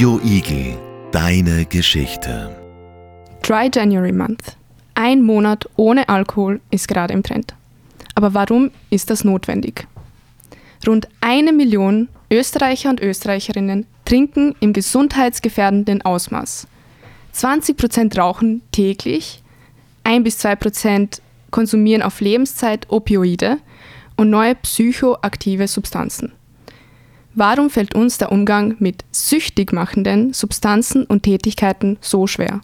Radio Igel, deine Geschichte. Dry January Month. Ein Monat ohne Alkohol ist gerade im Trend. Aber warum ist das notwendig? Rund eine Million Österreicher und Österreicherinnen trinken im gesundheitsgefährdenden Ausmaß. 20 Prozent rauchen täglich, 1 bis 2 Prozent konsumieren auf Lebenszeit Opioide und neue psychoaktive Substanzen. Warum fällt uns der Umgang mit süchtig machenden Substanzen und Tätigkeiten so schwer?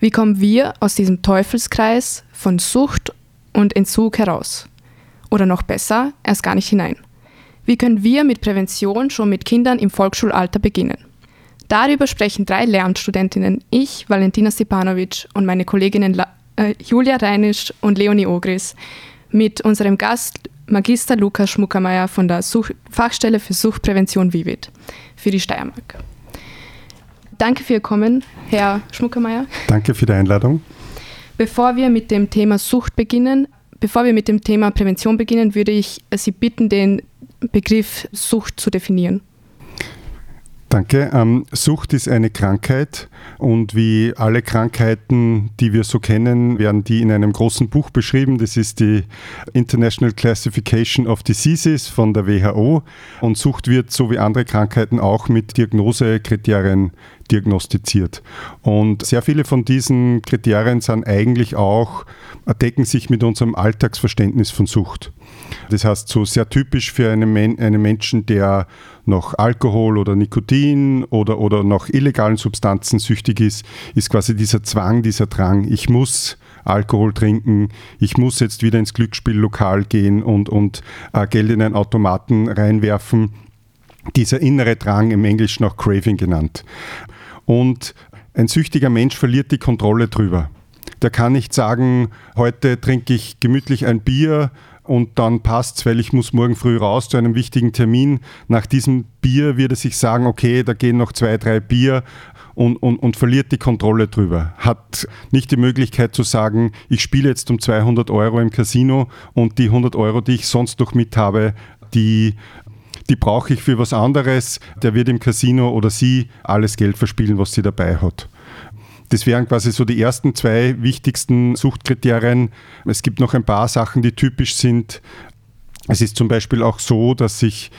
Wie kommen wir aus diesem Teufelskreis von Sucht und Entzug heraus? Oder noch besser, erst gar nicht hinein? Wie können wir mit Prävention schon mit Kindern im Volksschulalter beginnen? Darüber sprechen drei Lehramtsstudentinnen, ich, Valentina Stepanovic und meine Kolleginnen La äh, Julia Reinisch und Leonie Ogris, mit unserem Gast Magister Lukas Schmuckermeier von der Such Fachstelle für Suchtprävention Vivid für die Steiermark. Danke für Ihr Kommen, Herr Schmuckermeier. Danke für die Einladung. Bevor wir mit dem Thema Sucht beginnen, bevor wir mit dem Thema Prävention beginnen, würde ich Sie bitten, den Begriff Sucht zu definieren. Danke. Ähm, Sucht ist eine Krankheit und wie alle Krankheiten, die wir so kennen, werden die in einem großen Buch beschrieben. Das ist die International Classification of Diseases von der WHO und Sucht wird so wie andere Krankheiten auch mit Diagnosekriterien diagnostiziert. Und sehr viele von diesen Kriterien sind eigentlich auch, decken sich mit unserem Alltagsverständnis von Sucht. Das heißt, so sehr typisch für einen, Men einen Menschen, der noch Alkohol oder Nikotin oder, oder noch illegalen Substanzen süchtig ist, ist quasi dieser Zwang, dieser Drang, ich muss Alkohol trinken, ich muss jetzt wieder ins Glücksspiellokal gehen und, und äh, Geld in einen Automaten reinwerfen. Dieser innere Drang, im Englischen auch Craving genannt. Und ein süchtiger Mensch verliert die Kontrolle drüber. Der kann nicht sagen, heute trinke ich gemütlich ein Bier und dann passt es, weil ich muss morgen früh raus zu einem wichtigen Termin. Nach diesem Bier wird er sich sagen, okay, da gehen noch zwei, drei Bier und, und, und verliert die Kontrolle drüber. Hat nicht die Möglichkeit zu sagen, ich spiele jetzt um 200 Euro im Casino und die 100 Euro, die ich sonst noch mit habe, die die brauche ich für was anderes. Der wird im Casino oder sie alles Geld verspielen, was sie dabei hat. Das wären quasi so die ersten zwei wichtigsten Suchtkriterien. Es gibt noch ein paar Sachen, die typisch sind. Es ist zum Beispiel auch so, dass sich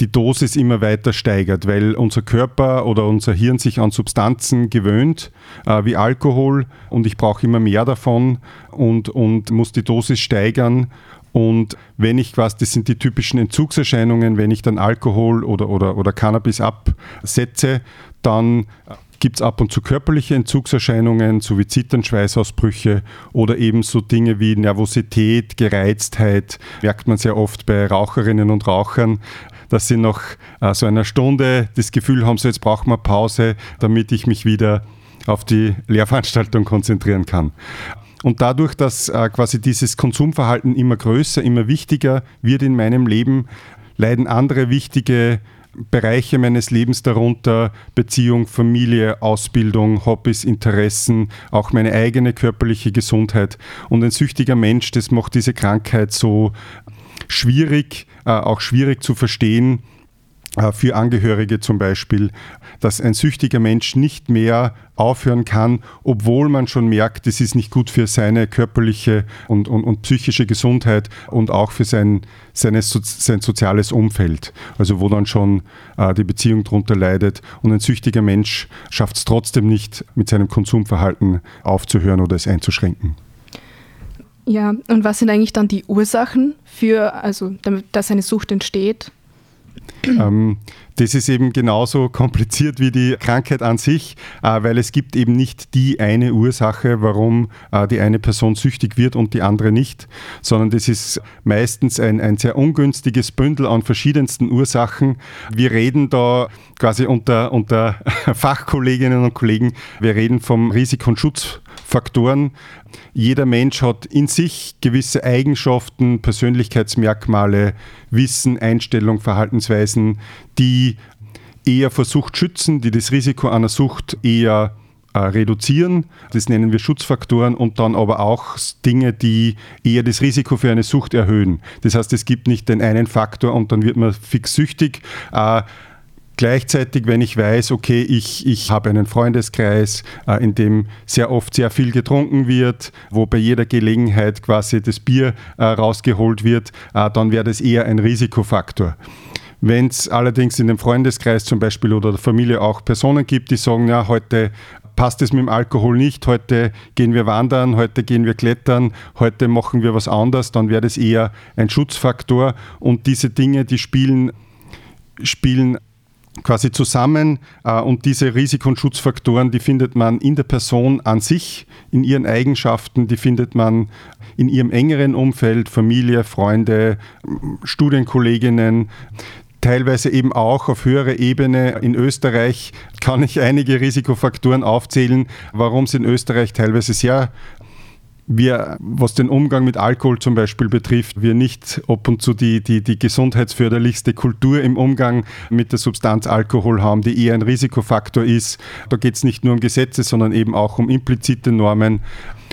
die Dosis immer weiter steigert, weil unser Körper oder unser Hirn sich an Substanzen gewöhnt, äh, wie Alkohol, und ich brauche immer mehr davon und, und muss die Dosis steigern. Und wenn ich quasi, das sind die typischen Entzugserscheinungen, wenn ich dann Alkohol oder, oder, oder Cannabis absetze, dann gibt es ab und zu körperliche Entzugserscheinungen, so wie Zittern, Schweißausbrüche oder eben so Dinge wie Nervosität, Gereiztheit, merkt man sehr oft bei Raucherinnen und Rauchern, dass sie nach äh, so einer Stunde das Gefühl haben, so jetzt brauchen wir Pause, damit ich mich wieder auf die Lehrveranstaltung konzentrieren kann. Und dadurch, dass äh, quasi dieses Konsumverhalten immer größer, immer wichtiger wird in meinem Leben, leiden andere wichtige Bereiche meines Lebens darunter, Beziehung, Familie, Ausbildung, Hobbys, Interessen, auch meine eigene körperliche Gesundheit. Und ein süchtiger Mensch, das macht diese Krankheit so schwierig, äh, auch schwierig zu verstehen für Angehörige zum Beispiel, dass ein süchtiger Mensch nicht mehr aufhören kann, obwohl man schon merkt, es ist nicht gut für seine körperliche und, und, und psychische Gesundheit und auch für sein, seine, sein soziales Umfeld. Also wo dann schon äh, die Beziehung darunter leidet. Und ein süchtiger Mensch schafft es trotzdem nicht, mit seinem Konsumverhalten aufzuhören oder es einzuschränken. Ja, und was sind eigentlich dann die Ursachen für, also dass eine Sucht entsteht? Ähm, das ist eben genauso kompliziert wie die Krankheit an sich, äh, weil es gibt eben nicht die eine Ursache, warum äh, die eine Person süchtig wird und die andere nicht, sondern das ist meistens ein, ein sehr ungünstiges Bündel an verschiedensten Ursachen. Wir reden da quasi unter, unter Fachkolleginnen und Kollegen, wir reden vom Risiko- und Schutz Faktoren. Jeder Mensch hat in sich gewisse Eigenschaften, Persönlichkeitsmerkmale, Wissen, Einstellung, Verhaltensweisen, die eher vor Sucht schützen, die das Risiko einer Sucht eher äh, reduzieren. Das nennen wir Schutzfaktoren und dann aber auch Dinge, die eher das Risiko für eine Sucht erhöhen. Das heißt, es gibt nicht den einen Faktor und dann wird man fix süchtig. Äh, Gleichzeitig, wenn ich weiß, okay, ich, ich habe einen Freundeskreis, äh, in dem sehr oft sehr viel getrunken wird, wo bei jeder Gelegenheit quasi das Bier äh, rausgeholt wird, äh, dann wäre das eher ein Risikofaktor. Wenn es allerdings in dem Freundeskreis zum Beispiel oder der Familie auch Personen gibt, die sagen, ja, heute passt es mit dem Alkohol nicht, heute gehen wir wandern, heute gehen wir klettern, heute machen wir was anderes, dann wäre das eher ein Schutzfaktor. Und diese Dinge, die spielen, spielen quasi zusammen äh, und diese Risiko- und Schutzfaktoren, die findet man in der Person an sich, in ihren Eigenschaften, die findet man in ihrem engeren Umfeld, Familie, Freunde, Studienkolleginnen, teilweise eben auch auf höherer Ebene. In Österreich kann ich einige Risikofaktoren aufzählen, warum es in Österreich teilweise sehr wir, was den Umgang mit Alkohol zum Beispiel betrifft, wir nicht ab und zu die, die, die gesundheitsförderlichste Kultur im Umgang mit der Substanz Alkohol haben, die eher ein Risikofaktor ist. Da geht es nicht nur um Gesetze, sondern eben auch um implizite Normen.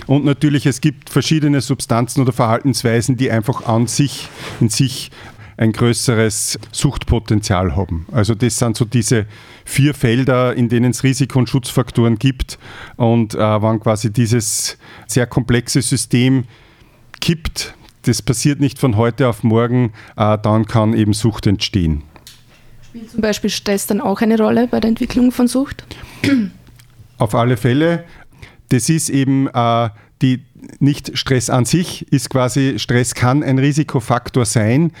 Und natürlich, es gibt verschiedene Substanzen oder Verhaltensweisen, die einfach an sich, in sich ein größeres Suchtpotenzial haben. Also das sind so diese vier Felder, in denen es Risiko- und Schutzfaktoren gibt. Und äh, wenn quasi dieses sehr komplexe System kippt, das passiert nicht von heute auf morgen, äh, dann kann eben Sucht entstehen. Spielt zum Beispiel Stress dann auch eine Rolle bei der Entwicklung von Sucht? Auf alle Fälle. Das ist eben äh, die, nicht Stress an sich ist quasi, Stress kann ein Risikofaktor sein.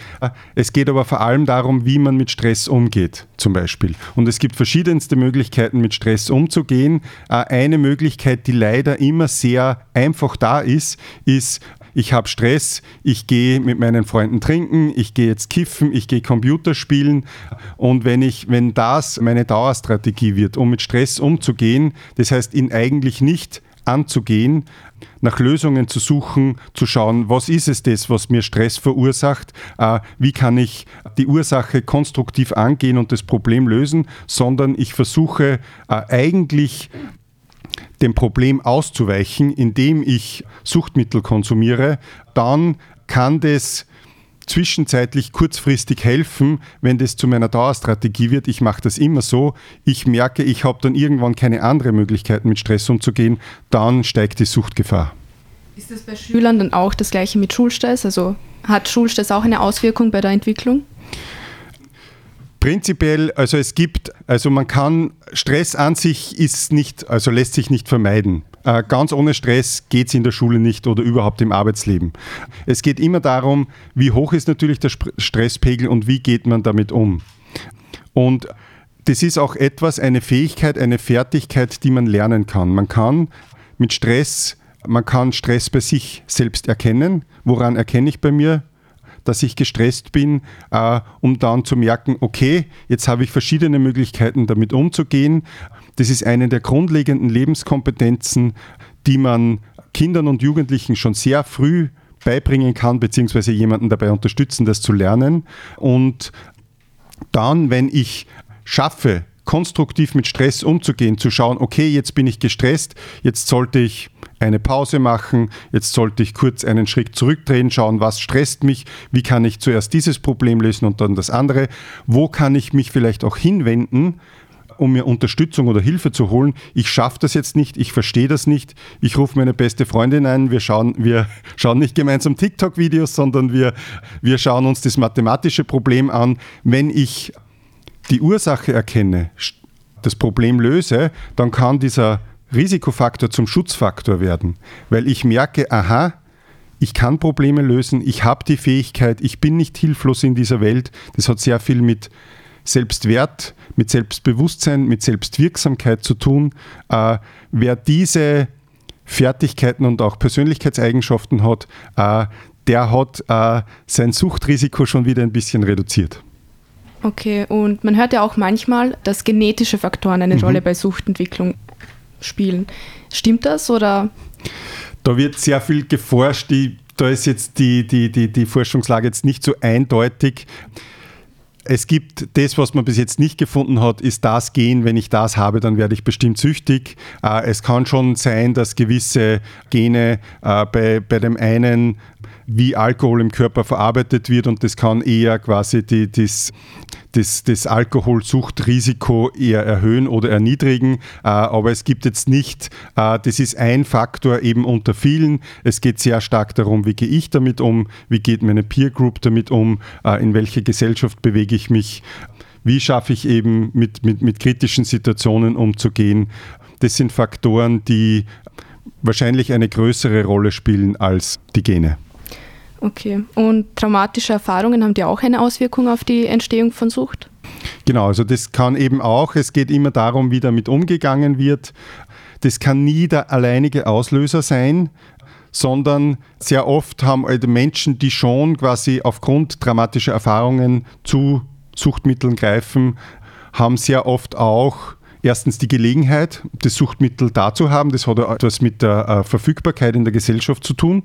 Es geht aber vor allem darum, wie man mit Stress umgeht, zum Beispiel. Und es gibt verschiedenste Möglichkeiten, mit Stress umzugehen. Eine Möglichkeit, die leider immer sehr einfach da ist, ist, ich habe Stress, ich gehe mit meinen Freunden trinken, ich gehe jetzt kiffen, ich gehe Computer spielen. Und wenn, ich, wenn das meine Dauerstrategie wird, um mit Stress umzugehen, das heißt, ihn eigentlich nicht anzugehen, nach Lösungen zu suchen, zu schauen, was ist es das, was mir Stress verursacht, äh, wie kann ich die Ursache konstruktiv angehen und das Problem lösen, sondern ich versuche äh, eigentlich dem Problem auszuweichen, indem ich Suchtmittel konsumiere, dann kann das zwischenzeitlich kurzfristig helfen, wenn das zu meiner Dauerstrategie wird. Ich mache das immer so. Ich merke, ich habe dann irgendwann keine andere Möglichkeit, mit Stress umzugehen. Dann steigt die Suchtgefahr. Ist das bei Schülern dann auch das gleiche mit Schulstress? Also hat Schulstress auch eine Auswirkung bei der Entwicklung? Prinzipiell, also es gibt, also man kann, Stress an sich ist nicht, also lässt sich nicht vermeiden. Äh, ganz ohne Stress geht es in der Schule nicht oder überhaupt im Arbeitsleben. Es geht immer darum, wie hoch ist natürlich der Stresspegel und wie geht man damit um. Und das ist auch etwas, eine Fähigkeit, eine Fertigkeit, die man lernen kann. Man kann mit Stress, man kann Stress bei sich selbst erkennen. Woran erkenne ich bei mir dass ich gestresst bin, äh, um dann zu merken, okay, jetzt habe ich verschiedene Möglichkeiten, damit umzugehen. Das ist eine der grundlegenden Lebenskompetenzen, die man Kindern und Jugendlichen schon sehr früh beibringen kann, beziehungsweise jemanden dabei unterstützen, das zu lernen. Und dann, wenn ich schaffe, konstruktiv mit Stress umzugehen, zu schauen, okay, jetzt bin ich gestresst, jetzt sollte ich eine Pause machen, jetzt sollte ich kurz einen Schritt zurückdrehen, schauen, was stresst mich, wie kann ich zuerst dieses Problem lösen und dann das andere, wo kann ich mich vielleicht auch hinwenden, um mir Unterstützung oder Hilfe zu holen. Ich schaffe das jetzt nicht, ich verstehe das nicht. Ich rufe meine beste Freundin ein. Wir schauen, wir schauen nicht gemeinsam TikTok-Videos, sondern wir, wir schauen uns das mathematische Problem an. Wenn ich die Ursache erkenne, das Problem löse, dann kann dieser Risikofaktor zum Schutzfaktor werden, weil ich merke, aha, ich kann Probleme lösen, ich habe die Fähigkeit, ich bin nicht hilflos in dieser Welt. Das hat sehr viel mit Selbstwert, mit Selbstbewusstsein, mit Selbstwirksamkeit zu tun. Äh, wer diese Fertigkeiten und auch Persönlichkeitseigenschaften hat, äh, der hat äh, sein Suchtrisiko schon wieder ein bisschen reduziert. Okay, und man hört ja auch manchmal, dass genetische Faktoren eine mhm. Rolle bei Suchtentwicklung spielen. Stimmt das oder? Da wird sehr viel geforscht. Die, da ist jetzt die, die, die, die Forschungslage jetzt nicht so eindeutig. Es gibt das, was man bis jetzt nicht gefunden hat, ist das Gen. Wenn ich das habe, dann werde ich bestimmt süchtig. Äh, es kann schon sein, dass gewisse Gene äh, bei, bei dem einen wie Alkohol im Körper verarbeitet wird und das kann eher quasi die, das, das, das Alkoholsuchtrisiko eher erhöhen oder erniedrigen. Äh, aber es gibt jetzt nicht, äh, das ist ein Faktor eben unter vielen. Es geht sehr stark darum, wie gehe ich damit um, wie geht meine Peer Group damit um, äh, in welche Gesellschaft bewege ich mich, wie schaffe ich eben mit, mit, mit kritischen Situationen umzugehen. Das sind Faktoren, die wahrscheinlich eine größere Rolle spielen als die Gene. Okay. Und traumatische Erfahrungen haben die auch eine Auswirkung auf die Entstehung von Sucht? Genau, also das kann eben auch, es geht immer darum, wie damit umgegangen wird. Das kann nie der alleinige Auslöser sein, sondern sehr oft haben also Menschen, die schon quasi aufgrund dramatischer Erfahrungen zu Suchtmitteln greifen, haben sehr oft auch erstens die Gelegenheit, das Suchtmittel da zu haben. Das hat etwas mit der äh, Verfügbarkeit in der Gesellschaft zu tun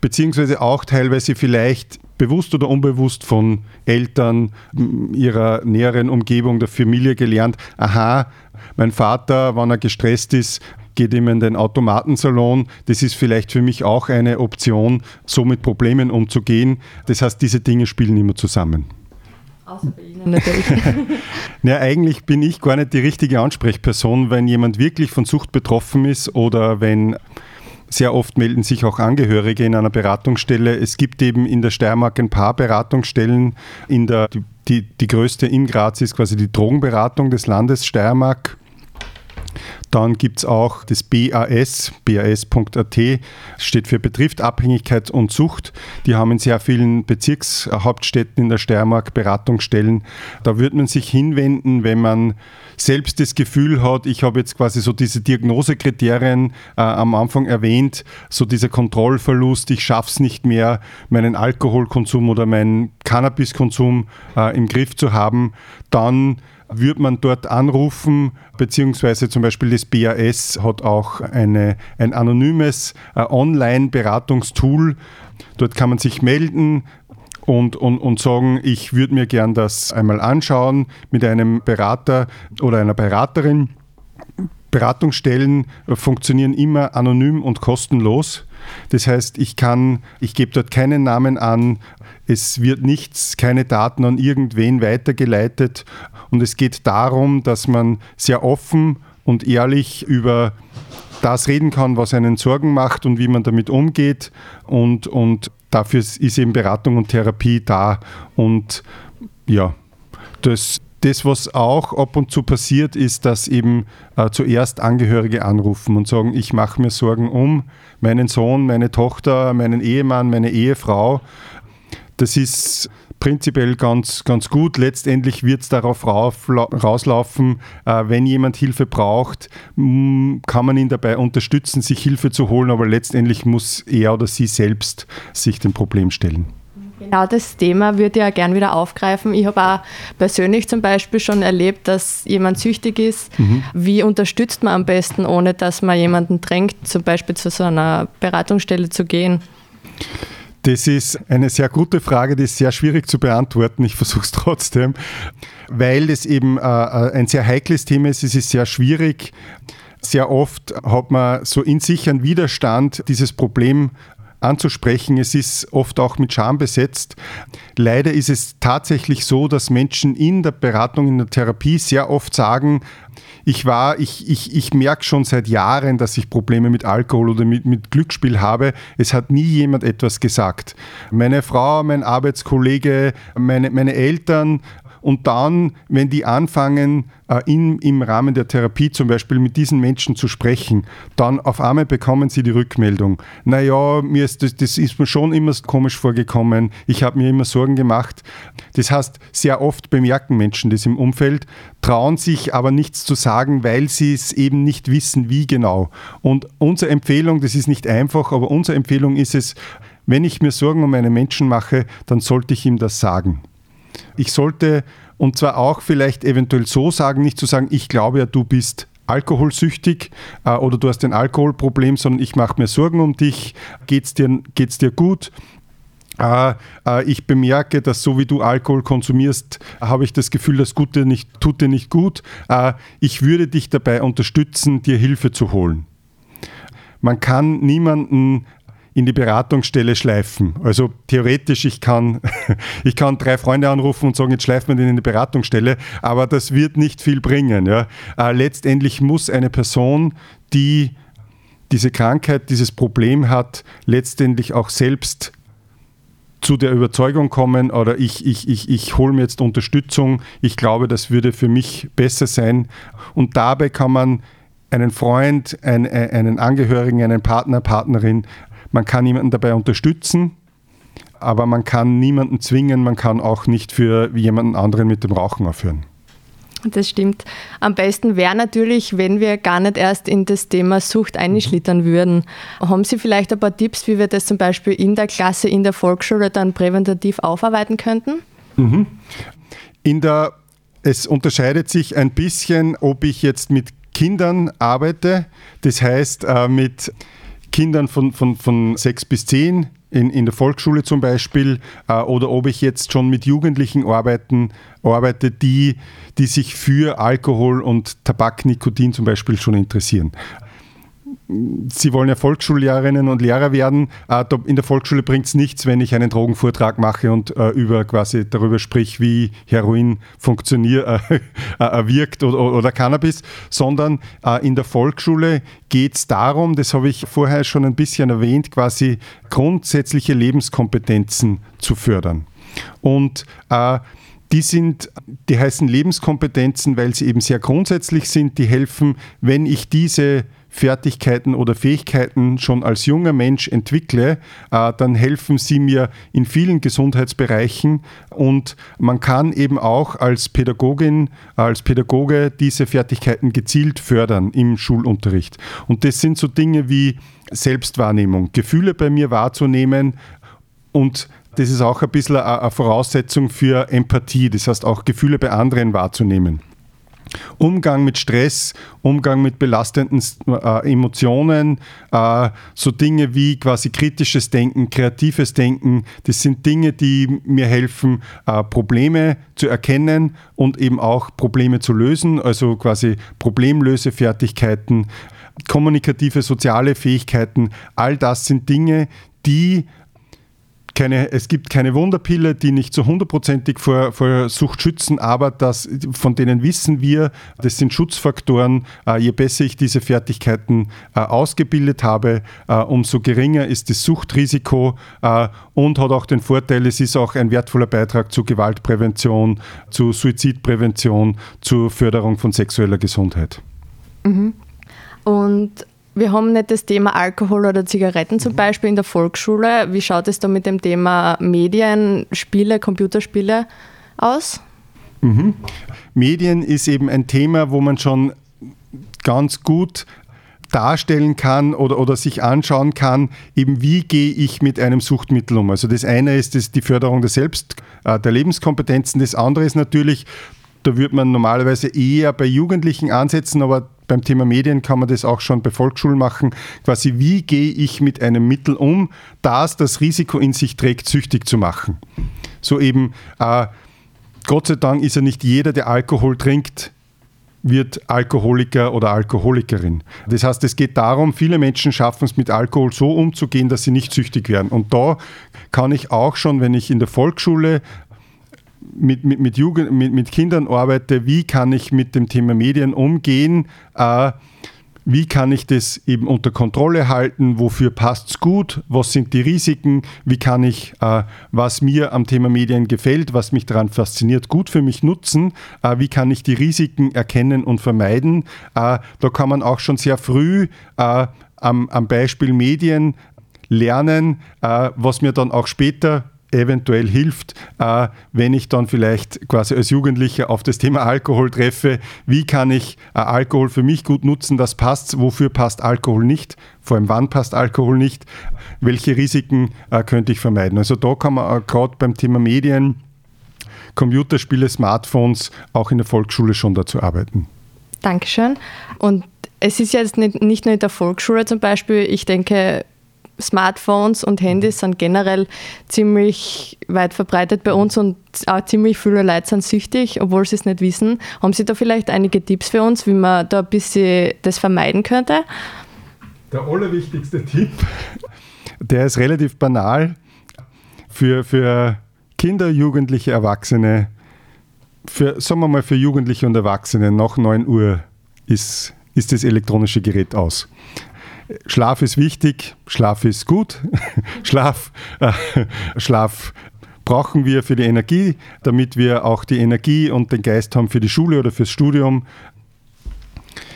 beziehungsweise auch teilweise vielleicht bewusst oder unbewusst von Eltern, ihrer näheren Umgebung, der Familie gelernt, aha, mein Vater, wenn er gestresst ist, geht immer in den Automatensalon. Das ist vielleicht für mich auch eine Option, so mit Problemen umzugehen. Das heißt, diese Dinge spielen immer zusammen. Außer bei Ihnen natürlich. ja, eigentlich bin ich gar nicht die richtige Ansprechperson, wenn jemand wirklich von Sucht betroffen ist oder wenn sehr oft melden sich auch Angehörige in einer Beratungsstelle. Es gibt eben in der Steiermark ein paar Beratungsstellen. In der, die, die, die größte in Graz ist quasi die Drogenberatung des Landes Steiermark. Dann gibt es auch das BAS, bas.at, steht für Betrifft Abhängigkeit und Sucht. Die haben in sehr vielen Bezirkshauptstädten in der Steiermark Beratungsstellen. Da würde man sich hinwenden, wenn man selbst das Gefühl hat, ich habe jetzt quasi so diese Diagnosekriterien äh, am Anfang erwähnt, so dieser Kontrollverlust, ich schaffe es nicht mehr, meinen Alkoholkonsum oder meinen Cannabiskonsum äh, im Griff zu haben, dann würde man dort anrufen, beziehungsweise zum Beispiel das BAS hat auch eine, ein anonymes äh, Online-Beratungstool. Dort kann man sich melden, und, und, und sagen, ich würde mir gern das einmal anschauen mit einem Berater oder einer Beraterin. Beratungsstellen funktionieren immer anonym und kostenlos. Das heißt, ich kann, ich gebe dort keinen Namen an, es wird nichts, keine Daten an irgendwen weitergeleitet und es geht darum, dass man sehr offen und ehrlich über das reden kann, was einen Sorgen macht und wie man damit umgeht. Und, und dafür ist eben Beratung und Therapie da. Und ja, das, das, was auch ab und zu passiert, ist, dass eben äh, zuerst Angehörige anrufen und sagen, ich mache mir Sorgen um meinen Sohn, meine Tochter, meinen Ehemann, meine Ehefrau. Das ist prinzipiell ganz, ganz gut. Letztendlich wird es darauf rauslaufen, äh, wenn jemand Hilfe braucht, kann man ihn dabei unterstützen, sich Hilfe zu holen, aber letztendlich muss er oder sie selbst sich dem Problem stellen. Genau das Thema würde ich ja gern wieder aufgreifen. Ich habe auch persönlich zum Beispiel schon erlebt, dass jemand süchtig ist. Mhm. Wie unterstützt man am besten, ohne dass man jemanden drängt, zum Beispiel zu so einer Beratungsstelle zu gehen? Das ist eine sehr gute Frage, die ist sehr schwierig zu beantworten. Ich versuche es trotzdem, weil es eben äh, äh, ein sehr heikles Thema ist. Es ist sehr schwierig. Sehr oft hat man so in sich einen Widerstand, dieses Problem anzusprechen. Es ist oft auch mit Scham besetzt. Leider ist es tatsächlich so, dass Menschen in der Beratung, in der Therapie sehr oft sagen, ich war, ich, ich, ich merke schon seit Jahren, dass ich Probleme mit Alkohol oder mit, mit Glücksspiel habe. Es hat nie jemand etwas gesagt. Meine Frau, mein Arbeitskollege, meine, meine Eltern und dann, wenn die anfangen, äh, in, im Rahmen der Therapie zum Beispiel mit diesen Menschen zu sprechen, dann auf einmal bekommen sie die Rückmeldung. Naja, mir ist das, das ist mir schon immer komisch vorgekommen. Ich habe mir immer Sorgen gemacht. Das heißt, sehr oft bemerken Menschen das im Umfeld, trauen sich aber nichts zu sagen, weil sie es eben nicht wissen, wie genau. Und unsere Empfehlung, das ist nicht einfach, aber unsere Empfehlung ist es, wenn ich mir Sorgen um einen Menschen mache, dann sollte ich ihm das sagen. Ich sollte, und zwar auch vielleicht eventuell so sagen, nicht zu sagen, ich glaube ja, du bist alkoholsüchtig äh, oder du hast ein Alkoholproblem, sondern ich mache mir Sorgen um dich, geht's dir, geht's dir gut? Äh, äh, ich bemerke, dass so wie du Alkohol konsumierst, habe ich das Gefühl, das Gute nicht, tut dir nicht gut. Äh, ich würde dich dabei unterstützen, dir Hilfe zu holen. Man kann niemanden in die Beratungsstelle schleifen. Also theoretisch, ich kann, ich kann drei Freunde anrufen und sagen, jetzt schleifen wir den in die Beratungsstelle, aber das wird nicht viel bringen. Ja. Äh, letztendlich muss eine Person, die diese Krankheit, dieses Problem hat, letztendlich auch selbst zu der Überzeugung kommen oder ich, ich, ich, ich hole mir jetzt Unterstützung, ich glaube, das würde für mich besser sein. Und dabei kann man einen Freund, einen, einen Angehörigen, einen Partner, Partnerin, man kann jemanden dabei unterstützen, aber man kann niemanden zwingen, man kann auch nicht für jemanden anderen mit dem Rauchen aufhören. Das stimmt. Am besten wäre natürlich, wenn wir gar nicht erst in das Thema Sucht einschlittern würden. Haben Sie vielleicht ein paar Tipps, wie wir das zum Beispiel in der Klasse, in der Volksschule dann präventativ aufarbeiten könnten? Mhm. In der, es unterscheidet sich ein bisschen, ob ich jetzt mit Kindern arbeite, das heißt äh, mit Kindern von, von, von sechs bis zehn in, in der Volksschule zum Beispiel, äh, oder ob ich jetzt schon mit Jugendlichen arbeiten, arbeite, die, die sich für Alkohol und Tabak, Nikotin zum Beispiel schon interessieren. Sie wollen ja Volksschullehrerinnen und Lehrer werden. Äh, in der Volksschule bringt es nichts, wenn ich einen Drogenvortrag mache und äh, über quasi darüber sprich, wie Heroin funktioniert, äh, äh, wirkt oder, oder, Cannabis, sondern in der Volksschule geht es darum, das habe ich vorher schon ein bisschen erwähnt, quasi grundsätzliche Lebenskompetenzen zu fördern. Und die sind, die heißen Lebenskompetenzen, weil sie eben sehr grundsätzlich sind. Die helfen, wenn ich diese Fertigkeiten oder Fähigkeiten schon als junger Mensch entwickle, äh, dann helfen sie mir in vielen Gesundheitsbereichen und man kann eben auch als Pädagogin, als Pädagoge diese Fertigkeiten gezielt fördern im Schulunterricht. Und das sind so Dinge wie Selbstwahrnehmung, Gefühle bei mir wahrzunehmen und das ist auch ein bisschen eine Voraussetzung für Empathie, das heißt auch Gefühle bei anderen wahrzunehmen. Umgang mit Stress, Umgang mit belastenden äh, Emotionen, äh, so Dinge wie quasi kritisches Denken, kreatives Denken, das sind Dinge, die mir helfen, äh, Probleme zu erkennen und eben auch Probleme zu lösen, also quasi Problemlösefertigkeiten, kommunikative, soziale Fähigkeiten, all das sind Dinge, die keine, es gibt keine Wunderpille, die nicht so hundertprozentig vor, vor Sucht schützen, aber das, von denen wissen wir, das sind Schutzfaktoren. Äh, je besser ich diese Fertigkeiten äh, ausgebildet habe, äh, umso geringer ist das Suchtrisiko und hat auch den Vorteil, es ist auch ein wertvoller Beitrag zur Gewaltprävention, zur Suizidprävention, zur Förderung von sexueller Gesundheit. Mhm. Und wir haben nicht das Thema Alkohol oder Zigaretten zum mhm. Beispiel in der Volksschule. Wie schaut es da mit dem Thema Medien, Spiele, Computerspiele aus? Mhm. Medien ist eben ein Thema, wo man schon ganz gut darstellen kann oder, oder sich anschauen kann, eben wie gehe ich mit einem Suchtmittel um. Also das eine ist das die Förderung der Selbst, äh, der Lebenskompetenzen, das andere ist natürlich, da würde man normalerweise eher bei Jugendlichen ansetzen, aber beim Thema Medien kann man das auch schon bei Volksschulen machen. Quasi, wie gehe ich mit einem Mittel um, das das Risiko in sich trägt, süchtig zu machen? So eben, äh, Gott sei Dank ist ja nicht jeder, der Alkohol trinkt, wird Alkoholiker oder Alkoholikerin. Das heißt, es geht darum, viele Menschen schaffen es mit Alkohol so umzugehen, dass sie nicht süchtig werden. Und da kann ich auch schon, wenn ich in der Volksschule mit, mit, mit, Jugend, mit, mit Kindern arbeite, wie kann ich mit dem Thema Medien umgehen, äh, wie kann ich das eben unter Kontrolle halten, wofür passt es gut, was sind die Risiken, wie kann ich, äh, was mir am Thema Medien gefällt, was mich daran fasziniert, gut für mich nutzen, äh, wie kann ich die Risiken erkennen und vermeiden. Äh, da kann man auch schon sehr früh äh, am, am Beispiel Medien lernen, äh, was mir dann auch später eventuell hilft, äh, wenn ich dann vielleicht quasi als Jugendlicher auf das Thema Alkohol treffe. Wie kann ich äh, Alkohol für mich gut nutzen? Das passt. Wofür passt Alkohol nicht? Vor allem, wann passt Alkohol nicht? Welche Risiken äh, könnte ich vermeiden? Also da kann man gerade beim Thema Medien, Computerspiele, Smartphones auch in der Volksschule schon dazu arbeiten. Dankeschön. Und es ist jetzt nicht, nicht nur in der Volksschule zum Beispiel, ich denke, Smartphones und Handys sind generell ziemlich weit verbreitet bei uns und auch ziemlich viele Leute sind süchtig, obwohl sie es nicht wissen. Haben Sie da vielleicht einige Tipps für uns, wie man da ein bisschen das vermeiden könnte? Der allerwichtigste Tipp Der ist relativ banal. Für, für Kinder, Jugendliche, Erwachsene, für, sagen wir mal für Jugendliche und Erwachsene nach 9 Uhr ist, ist das elektronische Gerät aus. Schlaf ist wichtig, Schlaf ist gut, Schlaf, äh, Schlaf brauchen wir für die Energie, damit wir auch die Energie und den Geist haben für die Schule oder fürs Studium.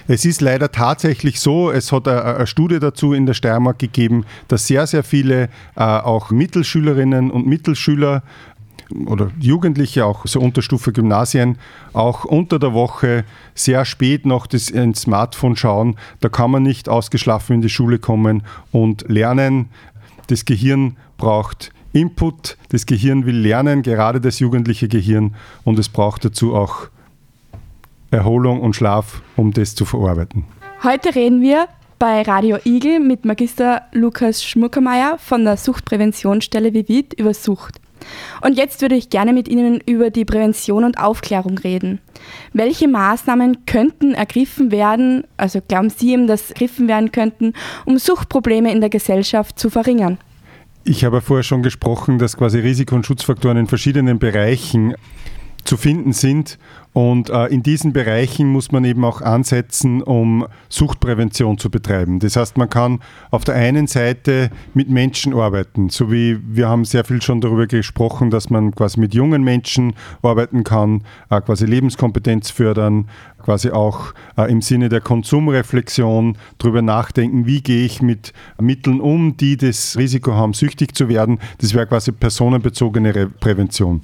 Es ist leider tatsächlich so, es hat eine, Studie dazu in der Steiermark gegeben, dass sehr, sehr viele äh, auch Mittelschülerinnen und Mittelschüler oder Jugendliche, auch so Unterstufe Gymnasien, auch unter der Woche sehr spät noch das, ins Smartphone schauen. Da kann man nicht ausgeschlafen in die Schule kommen und lernen. Das Gehirn braucht Input, das Gehirn will lernen, gerade das jugendliche Gehirn, und es braucht dazu auch Erholung und Schlaf, um das zu verarbeiten. Heute reden wir bei Radio Igel mit Magister Lukas Schmuckermeier von der Suchtpräventionsstelle Vivit über Sucht. Und jetzt würde ich gerne mit Ihnen über die Prävention und Aufklärung reden. Welche Maßnahmen könnten ergriffen werden, also glauben Sie ihm, dass ergriffen werden könnten, um Suchtprobleme in der Gesellschaft zu verringern? Ich habe vorher schon gesprochen, dass quasi Risiko- und Schutzfaktoren in verschiedenen Bereichen zu finden sind. Und äh, in diesen Bereichen muss man eben auch ansetzen, um Suchtprävention zu betreiben. Das heißt, man kann auf der einen Seite mit Menschen arbeiten, so wie wir haben sehr viel schon darüber gesprochen, dass man quasi mit jungen Menschen arbeiten kann, äh, quasi Lebenskompetenz fördern, quasi auch äh, im Sinne der Konsumreflexion darüber nachdenken, wie gehe ich mit Mitteln um, die das Risiko haben, süchtig zu werden. Das wäre quasi personenbezogene Re Prävention.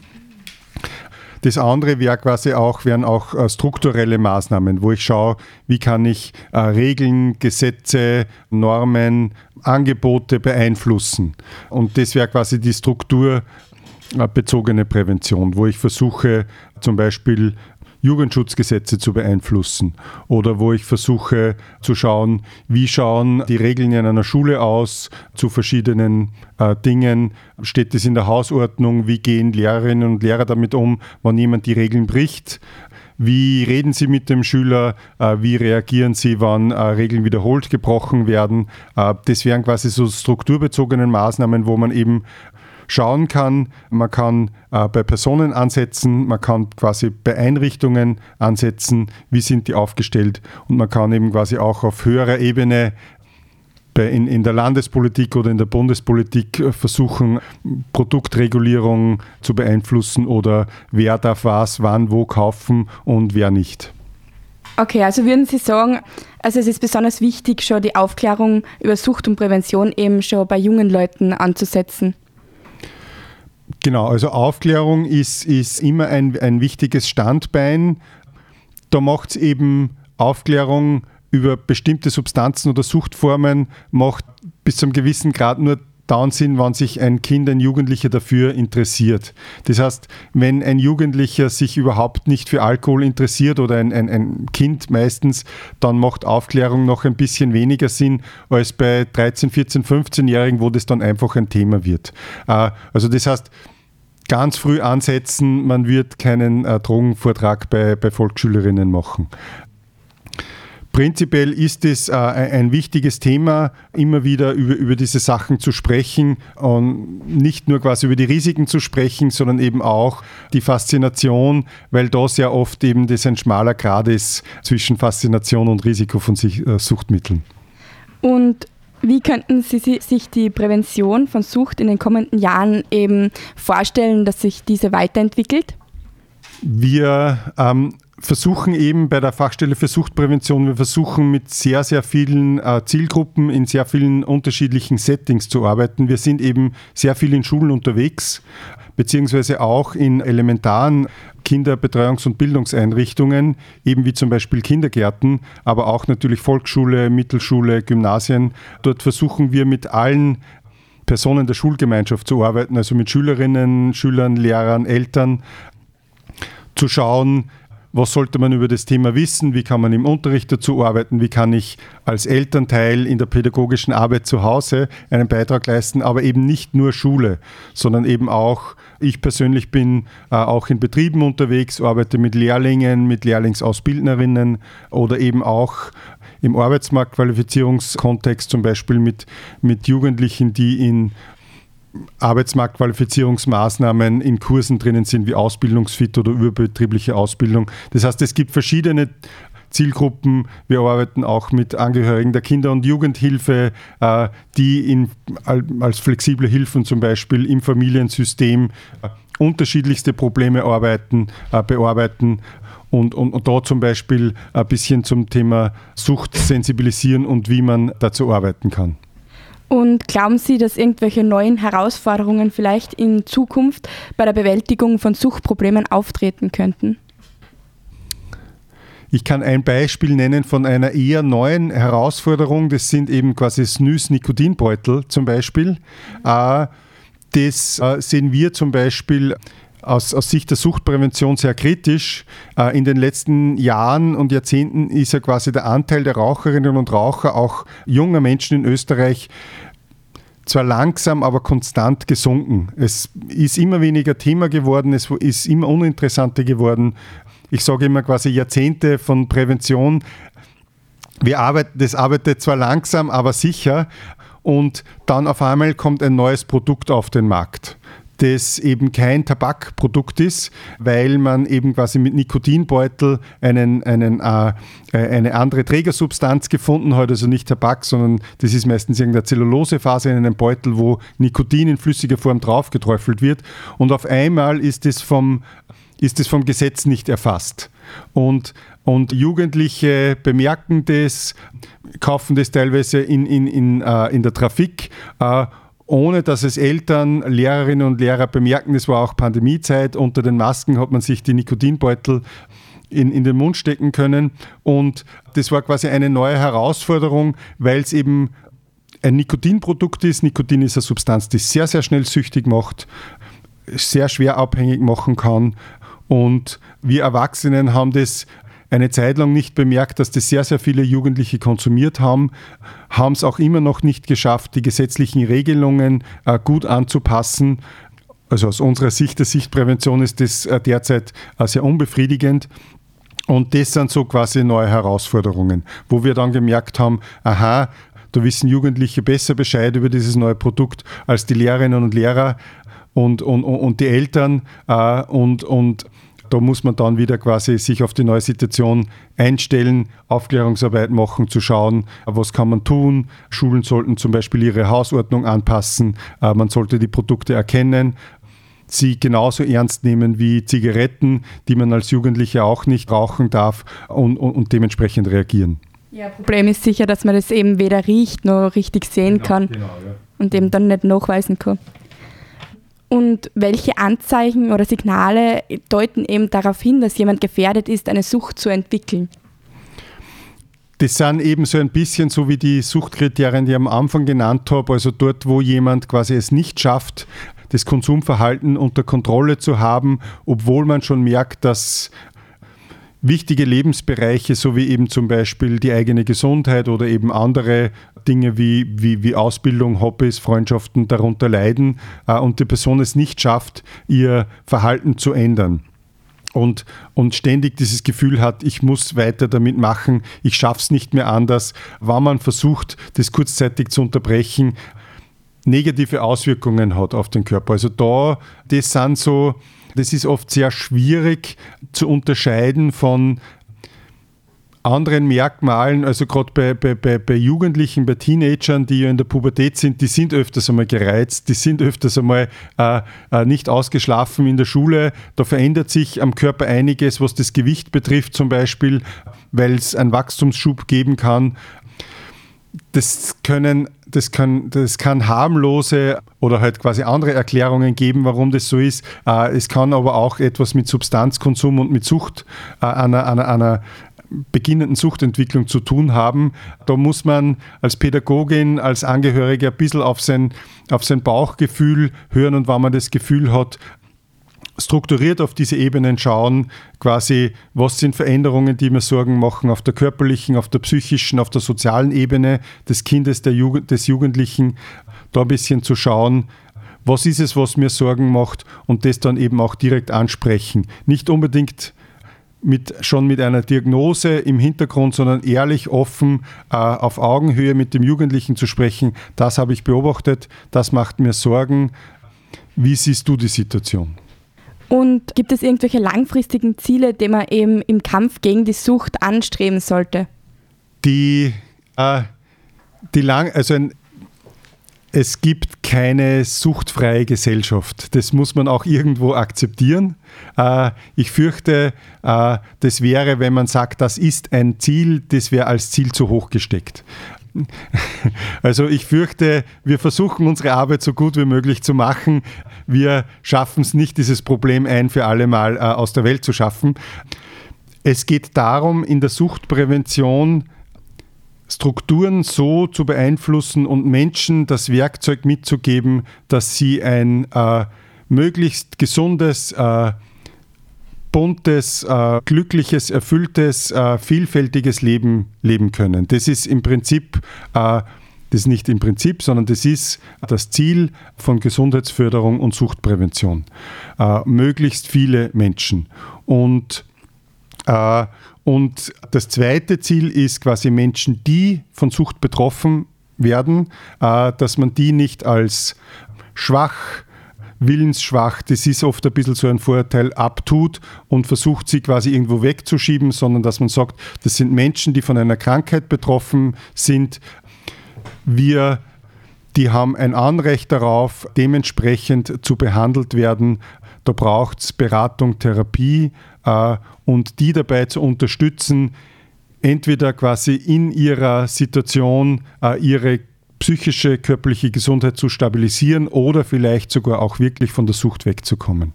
Das andere wäre quasi auch, wären auch äh, strukturelle Maßnahmen, wo ich schaue, wie kann ich äh, Regeln, Gesetze, Normen, Angebote beeinflussen. Und das wäre quasi die strukturbezogene Prävention, wo ich versuche, zum Beispiel Jugendschutzgesetze zu beeinflussen oder wo ich versuche zu schauen, wie schauen die Regeln in einer Schule aus zu verschiedenen äh, Dingen. Steht es in der Hausordnung? Wie gehen Lehrerinnen und Lehrer damit um, wenn jemand die Regeln bricht? Wie reden Sie mit dem Schüler? Äh, wie reagieren Sie, wann äh, Regeln wiederholt gebrochen werden? Äh, das wären quasi so strukturbezogene Maßnahmen, wo man eben schauen kann. Man kann äh, bei Personen ansetzen, man kann quasi bei Einrichtungen ansetzen, wie sind die aufgestellt und man kann eben quasi auch auf höherer Ebene in, in der Landespolitik oder in der Bundespolitik äh, versuchen, Produktregulierung zu beeinflussen oder wer darf was, wann, wo kaufen und wer nicht. Okay, also würden Sie sagen, also es ist besonders wichtig, schon die Aufklärung über Sucht und Prävention eben schon bei jungen Leuten anzusetzen. Genau, also Aufklärung ist, ist immer ein, ein wichtiges Standbein. Da macht es eben Aufklärung über bestimmte Substanzen oder Suchtformen, macht bis zu einem gewissen Grad nur dann Sinn, wenn sich ein Kind, ein Jugendlicher dafür interessiert. Das heißt, wenn ein Jugendlicher sich überhaupt nicht für Alkohol interessiert oder ein, ein, ein Kind meistens, dann macht Aufklärung noch ein bisschen weniger Sinn als bei 13, 14, 15-Jährigen, wo das dann einfach ein Thema wird. Äh, also das heißt, ganz früh ansetzen, man wird keinen äh, Drogenvortrag bei, bei Volksschülerinnen machen. Prinzipiell ist es äh, ein wichtiges Thema, immer wieder über, über diese Sachen zu sprechen und nicht nur quasi über die Risiken zu sprechen, sondern eben auch die Faszination, weil da sehr oft eben das ein schmaler Grad ist zwischen Faszination und Risiko von sich, äh, Suchtmitteln. Und wie könnten Sie sich die Prävention von Sucht in den kommenden Jahren eben vorstellen, dass sich diese weiterentwickelt? Wir ähm, versuchen eben bei der Fachstelle für Suchtprävention, wir versuchen mit sehr, sehr vielen äh, Zielgruppen in sehr vielen unterschiedlichen Settings zu arbeiten. Wir sind eben sehr viel in Schulen unterwegs, beziehungsweise auch in elementaren Kinderbetreuungs- und Bildungseinrichtungen, eben wie zum Beispiel Kindergärten, aber auch natürlich Volksschule, Mittelschule, Gymnasien. Dort versuchen wir mit allen Personen der Schulgemeinschaft zu arbeiten, also mit Schülerinnen, Schülern, Lehrern, Eltern, zu schauen, was sollte man über das Thema wissen, wie kann man im Unterricht dazu arbeiten, wie kann ich als Elternteil in der pädagogischen Arbeit zu Hause einen Beitrag leisten, aber eben nicht nur Schule, sondern eben auch, ich persönlich bin äh, auch in Betrieben unterwegs, arbeite mit Lehrlingen, mit Lehrlingsausbildnerinnen oder eben auch im Arbeitsmarktqualifizierungskontext zum Beispiel mit, mit Jugendlichen, die in Arbeitsmarktqualifizierungsmaßnahmen in Kursen drinnen sind, wie Ausbildungsfit oder überbetriebliche Ausbildung. Das heißt, es gibt verschiedene Zielgruppen. Wir arbeiten auch mit Angehörigen der Kinder- und Jugendhilfe, äh, die in, als flexible Hilfen zum Beispiel im Familiensystem äh, unterschiedlichste Probleme arbeiten, äh, bearbeiten. Und, und, und da zum Beispiel ein bisschen zum Thema Sucht sensibilisieren und wie man dazu arbeiten kann. Und glauben Sie, dass irgendwelche neuen Herausforderungen vielleicht in Zukunft bei der Bewältigung von Suchtproblemen auftreten könnten? Ich kann ein Beispiel nennen von einer eher neuen Herausforderung. Das sind eben quasi Snus-Nikotinbeutel zum Beispiel. Äh, das äh, sehen wir zum Beispiel aus, aus, Sicht der Suchtprävention sehr kritisch. Äh, in den letzten Jahren und Jahrzehnten ist ja quasi der Anteil der Raucherinnen und Raucher, auch junger Menschen in Österreich, zwar langsam, aber konstant gesunken. Es ist immer weniger Thema geworden, es ist immer uninteressanter geworden. Ich sage immer quasi Jahrzehnte von Prävention. Wir arbeiten, das arbeitet zwar langsam, aber sicher. Und dann auf einmal kommt ein neues Produkt auf den Markt das eben kein Tabakprodukt ist, weil man eben quasi mit Nikotinbeutel einen, einen, äh, äh, eine andere Trägersubstanz gefunden hat, also nicht Tabak, sondern das ist meistens irgendeine Zellulosephase in einem Beutel, wo Nikotin in flüssiger Form draufgeträufelt wird. Und auf einmal ist es vom, ist es vom Gesetz nicht erfasst. Und, und Jugendliche bemerken das, kaufen das teilweise in, in, in, äh, in der Trafik. Äh, ohne dass es Eltern, Lehrerinnen und Lehrer bemerken. Es war auch Pandemiezeit. Unter den Masken hat man sich die Nikotinbeutel in, in den Mund stecken können. Und das war quasi eine neue Herausforderung, weil es eben ein Nikotinprodukt ist. Nikotin ist eine Substanz, die sehr, sehr schnell süchtig macht, sehr schwer abhängig machen kann. Und wir Erwachsenen haben das eine Zeit lang nicht bemerkt, dass das sehr, sehr viele Jugendliche konsumiert haben, haben es auch immer noch nicht geschafft, die gesetzlichen Regelungen äh, gut anzupassen. Also aus unserer Sicht der Sichtprävention ist das äh, derzeit äh, sehr unbefriedigend. Und das sind so quasi neue Herausforderungen, wo wir dann gemerkt haben, aha, da wissen Jugendliche besser Bescheid über dieses neue Produkt als die Lehrerinnen und Lehrer und, und, und die Eltern. Und, und da muss man dann wieder quasi sich auf die neue Situation einstellen, Aufklärungsarbeit machen, zu schauen, was kann man tun. Schulen sollten zum Beispiel ihre Hausordnung anpassen, äh, man sollte die Produkte erkennen, sie genauso ernst nehmen wie Zigaretten, die man als Jugendlicher auch nicht rauchen darf und, und, und dementsprechend reagieren. Ja, Problem ist sicher, dass man das eben weder riecht noch richtig sehen genau, kann genau, ja. und eben dann nicht nachweisen kann. Und welche Anzeichen oder Signale deuten eben darauf hin, dass jemand gefährdet ist, eine Sucht zu entwickeln? Das sind eben so ein bisschen so wie die Suchtkriterien, die ich am Anfang genannt habe, also dort, wo jemand quasi es nicht schafft, das Konsumverhalten unter Kontrolle zu haben, obwohl man schon merkt, dass wichtige Lebensbereiche, so wie eben zum Beispiel die eigene Gesundheit oder eben andere Dinge wie, wie, wie Ausbildung, Hobbys, Freundschaften darunter leiden äh, und die Person es nicht schafft, ihr Verhalten zu ändern. Und, und ständig dieses Gefühl hat, ich muss weiter damit machen, ich schaffe es nicht mehr anders, wenn man versucht, das kurzzeitig zu unterbrechen, negative Auswirkungen hat auf den Körper. Also da, das sind so, das ist oft sehr schwierig zu unterscheiden von anderen Merkmalen, also gerade bei, bei, bei, bei, Jugendlichen, bei Teenagern, die ja in der Pubertät sind, die sind öfters einmal gereizt, die sind öfters einmal äh, äh, nicht ausgeschlafen in der Schule. Da verändert sich am Körper einiges, was das Gewicht betrifft zum Beispiel, weil es einen Wachstumsschub geben kann. Das können das kann, das kann harmlose oder halt quasi andere Erklärungen geben, warum das so ist. Äh, es kann aber auch etwas mit Substanzkonsum und mit Sucht, äh, einer, einer, einer, beginnenden Suchtentwicklung zu tun haben. Da muss man als Pädagogin, als Angehörige ein bisschen auf sein, auf sein Bauchgefühl hören und wenn man das Gefühl hat, strukturiert auf diese Ebenen schauen, quasi, was sind Veränderungen, die mir Sorgen machen auf der körperlichen, auf der psychischen, auf der sozialen Ebene des Kindes, der Jugend, des Jugendlichen, da ein bisschen zu schauen, was ist es, was mir Sorgen macht und das dann eben auch direkt ansprechen. Nicht unbedingt mit, schon mit einer Diagnose im Hintergrund, sondern ehrlich, offen, äh, auf Augenhöhe mit dem Jugendlichen zu sprechen. Das habe ich beobachtet, das macht mir Sorgen. Wie siehst du die Situation? Und gibt es irgendwelche langfristigen Ziele, die man eben im Kampf gegen die Sucht anstreben sollte? Die, äh, die lang, also ein, es gibt keine suchtfreie Gesellschaft. Das muss man auch irgendwo akzeptieren. Äh, ich fürchte, äh, das wäre, wenn man sagt, das ist ein Ziel, das wäre als Ziel zu hoch gesteckt. Also ich fürchte, wir versuchen unsere Arbeit so gut wie möglich zu machen. Wir schaffen es nicht, dieses Problem ein für alle Mal äh, aus der Welt zu schaffen. Es geht darum, in der Suchtprävention Strukturen so zu beeinflussen und Menschen das Werkzeug mitzugeben, dass sie ein äh, möglichst gesundes, äh, buntes, äh, glückliches, erfülltes, äh, vielfältiges Leben leben können. Das ist im Prinzip, äh, das ist nicht im Prinzip, sondern das ist das Ziel von Gesundheitsförderung und Suchtprävention. Äh, möglichst viele Menschen. Und, äh, und das zweite Ziel ist quasi Menschen, die von Sucht betroffen werden, äh, dass man die nicht als schwach, willensschwach, das ist oft ein bisschen so ein Vorurteil, abtut und versucht sie quasi irgendwo wegzuschieben, sondern dass man sagt, das sind Menschen, die von einer Krankheit betroffen sind. Wir die haben ein Anrecht darauf, dementsprechend zu behandelt werden. Da braucht es Beratung, Therapie äh, und die dabei zu unterstützen, entweder quasi in ihrer Situation äh, ihre psychische, körperliche Gesundheit zu stabilisieren oder vielleicht sogar auch wirklich von der Sucht wegzukommen.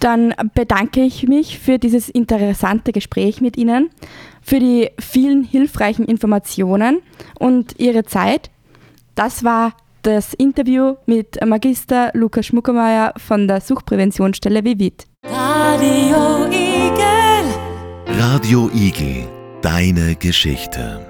Dann bedanke ich mich für dieses interessante Gespräch mit Ihnen, für die vielen hilfreichen Informationen und Ihre Zeit. Das war das Interview mit Magister Lukas Schmuckermeier von der Suchtpräventionsstelle Vivit. Radio Igel. Radio Igel. Deine Geschichte.